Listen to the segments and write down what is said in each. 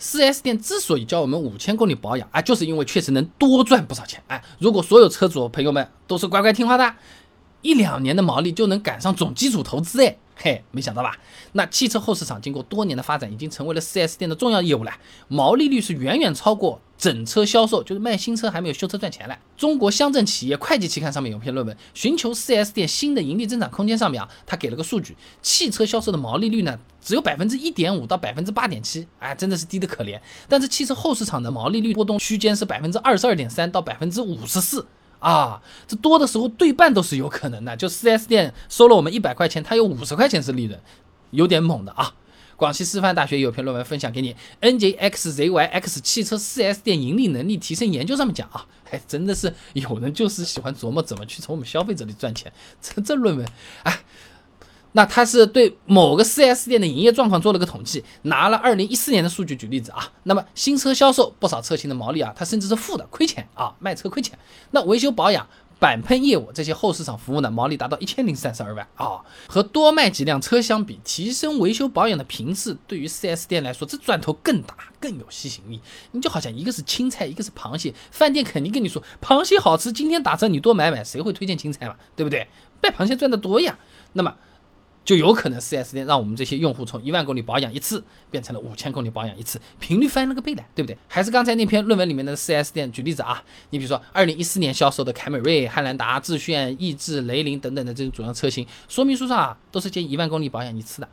4S 店之所以教我们五千公里保养啊，就是因为确实能多赚不少钱。啊，如果所有车主朋友们都是乖乖听话的，一两年的毛利就能赶上总基础投资。哎，嘿，没想到吧？那汽车后市场经过多年的发展，已经成为了 4S 店的重要业务了，毛利率是远远超过。整车销售就是卖新车还没有修车赚钱嘞。中国乡镇企业会计期刊上面有篇论文，寻求 4S 店新的盈利增长空间上面啊，他给了个数据，汽车销售的毛利率呢只有百分之一点五到百分之八点七，哎，真的是低的可怜。但是汽车后市场的毛利率波动区间是百分之二十二点三到百分之五十四啊，这多的时候对半都是有可能的。就 4S 店收了我们一百块钱，它有五十块钱是利润，有点猛的啊。广西师范大学有篇论文分享给你，NJXZYX 汽车 4S 店盈利能力提升研究上面讲啊，还真的是有人就是喜欢琢磨怎么去从我们消费者里赚钱。这这论文，哎，那他是对某个 4S 店的营业状况做了个统计，拿了2014年的数据举例子啊。那么新车销售不少车型的毛利啊，它甚至是负的，亏钱啊，卖车亏钱。那维修保养。板喷业务这些后市场服务呢，毛利达到一千零三十二万啊，和多卖几辆车相比，提升维修保养的频次，对于 4S 店来说，这赚头更大，更有吸引力。你就好像一个是青菜，一个是螃蟹，饭店肯定跟你说螃蟹好吃，今天打折你多买买，谁会推荐青菜嘛？对不对？卖螃蟹赚的多呀。那么。就有可能 4S 店让我们这些用户从一万公里保养一次变成了五千公里保养一次，频率翻了个倍的，对不对？还是刚才那篇论文里面的 4S 店举例子啊，你比如说二零一四年销售的凯美瑞、汉兰达、致炫、逸致、雷凌等等的这种主要车型，说明书上啊都是建议一万公里保养一次的。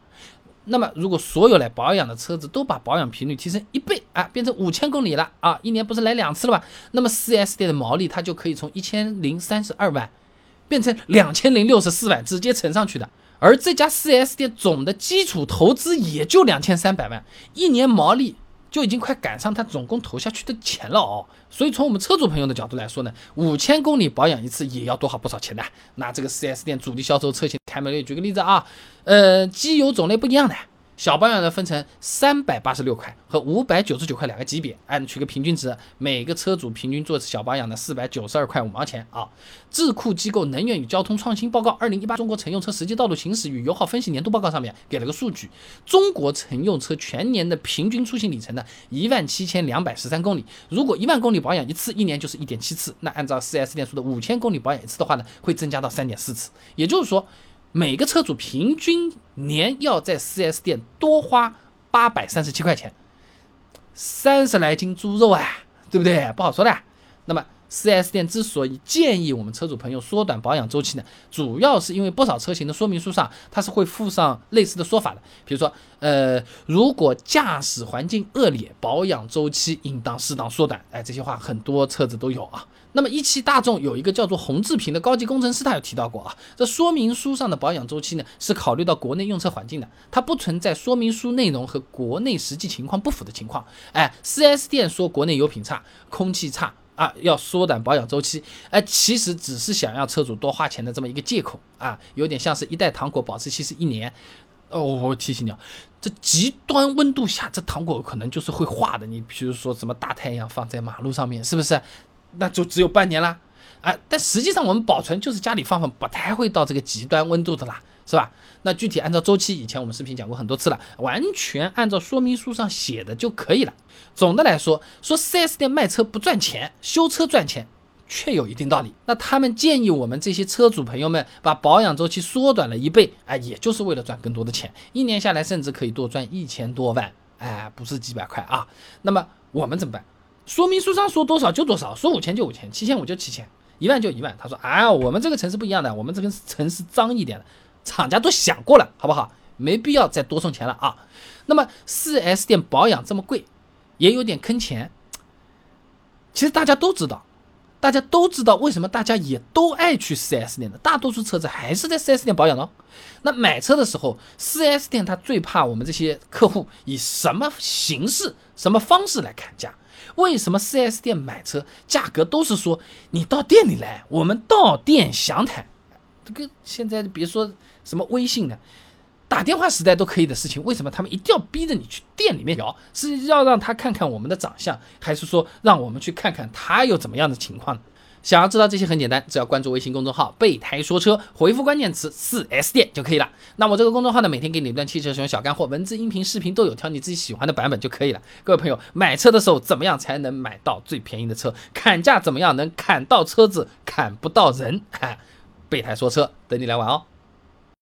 那么如果所有来保养的车子都把保养频率提升一倍啊，变成五千公里了啊，一年不是来两次了吧？那么 4S 店的毛利它就可以从一千零三十二万变成两千零六十四万，直接乘上去的。而这家 4S 店总的基础投资也就两千三百万，一年毛利就已经快赶上他总共投下去的钱了哦。所以从我们车主朋友的角度来说呢，五千公里保养一次也要多好不少钱的。那这个 4S 店主力销售车型凯美瑞，举个例子啊，呃，机油种类不一样的。小保养呢分成三百八十六块和五百九十九块两个级别，按取个平均值，每个车主平均做小保养的四百九十二块五毛钱啊。智库机构能源与交通创新报告二零一八中国乘用车实际道路行驶与油耗分析年度报告上面给了个数据，中国乘用车全年的平均出行里程呢一万七千两百十三公里，如果一万公里保养一次，一年就是一点七次，那按照四 S 店说的五千公里保养一次的话呢，会增加到三点四次，也就是说。每个车主平均年要在 4S 店多花八百三十七块钱，三十来斤猪肉啊，对不对？不好说的。那么 4S 店之所以建议我们车主朋友缩短保养周期呢，主要是因为不少车型的说明书上它是会附上类似的说法的，比如说，呃，如果驾驶环境恶劣，保养周期应当适当缩短。哎，这些话很多车子都有啊。那么一汽大众有一个叫做洪志平的高级工程师，他有提到过啊，这说明书上的保养周期呢是考虑到国内用车环境的，它不存在说明书内容和国内实际情况不符的情况。哎，4S 店说国内油品差、空气差啊，要缩短保养周期，哎，其实只是想要车主多花钱的这么一个借口啊，有点像是一袋糖果保质期是一年。哦，我提醒你啊，这极端温度下，这糖果可能就是会化的。你比如说什么大太阳放在马路上面，是不是？那就只有半年啦，啊！但实际上我们保存就是家里放放，不太会到这个极端温度的啦，是吧？那具体按照周期，以前我们视频讲过很多次了，完全按照说明书上写的就可以了。总的来说，说 4S 店卖车不赚钱，修车赚钱，确有一定道理。那他们建议我们这些车主朋友们把保养周期缩短了一倍，哎，也就是为了赚更多的钱，一年下来甚至可以多赚一千多万，哎，不是几百块啊。那么我们怎么办？说明书上说多少就多少，说五千就五千，七千五就七千，一万就一万。他说：“哎，我们这个城市不一样的，我们这个城市脏一点的，厂家都想过了，好不好？没必要再多送钱了啊。”那么四 S 店保养这么贵，也有点坑钱。其实大家都知道，大家都知道为什么大家也都爱去四 S 店的，大多数车子还是在四 S 店保养的。那买车的时候，四 S 店他最怕我们这些客户以什么形式、什么方式来砍价。为什么 4S 店买车价格都是说你到店里来，我们到店详谈？这个现在别说什么微信了，打电话时代都可以的事情，为什么他们一定要逼着你去店里面聊？是要让他看看我们的长相，还是说让我们去看看他有怎么样的情况？想要知道这些很简单，只要关注微信公众号“备胎说车”，回复关键词“四 S 店”就可以了。那我这个公众号呢，每天给你一段汽车使用小干货，文字、音频、视频都有，挑你自己喜欢的版本就可以了。各位朋友，买车的时候怎么样才能买到最便宜的车？砍价怎么样能砍到车子，砍不到人？哈备胎说车，等你来玩哦。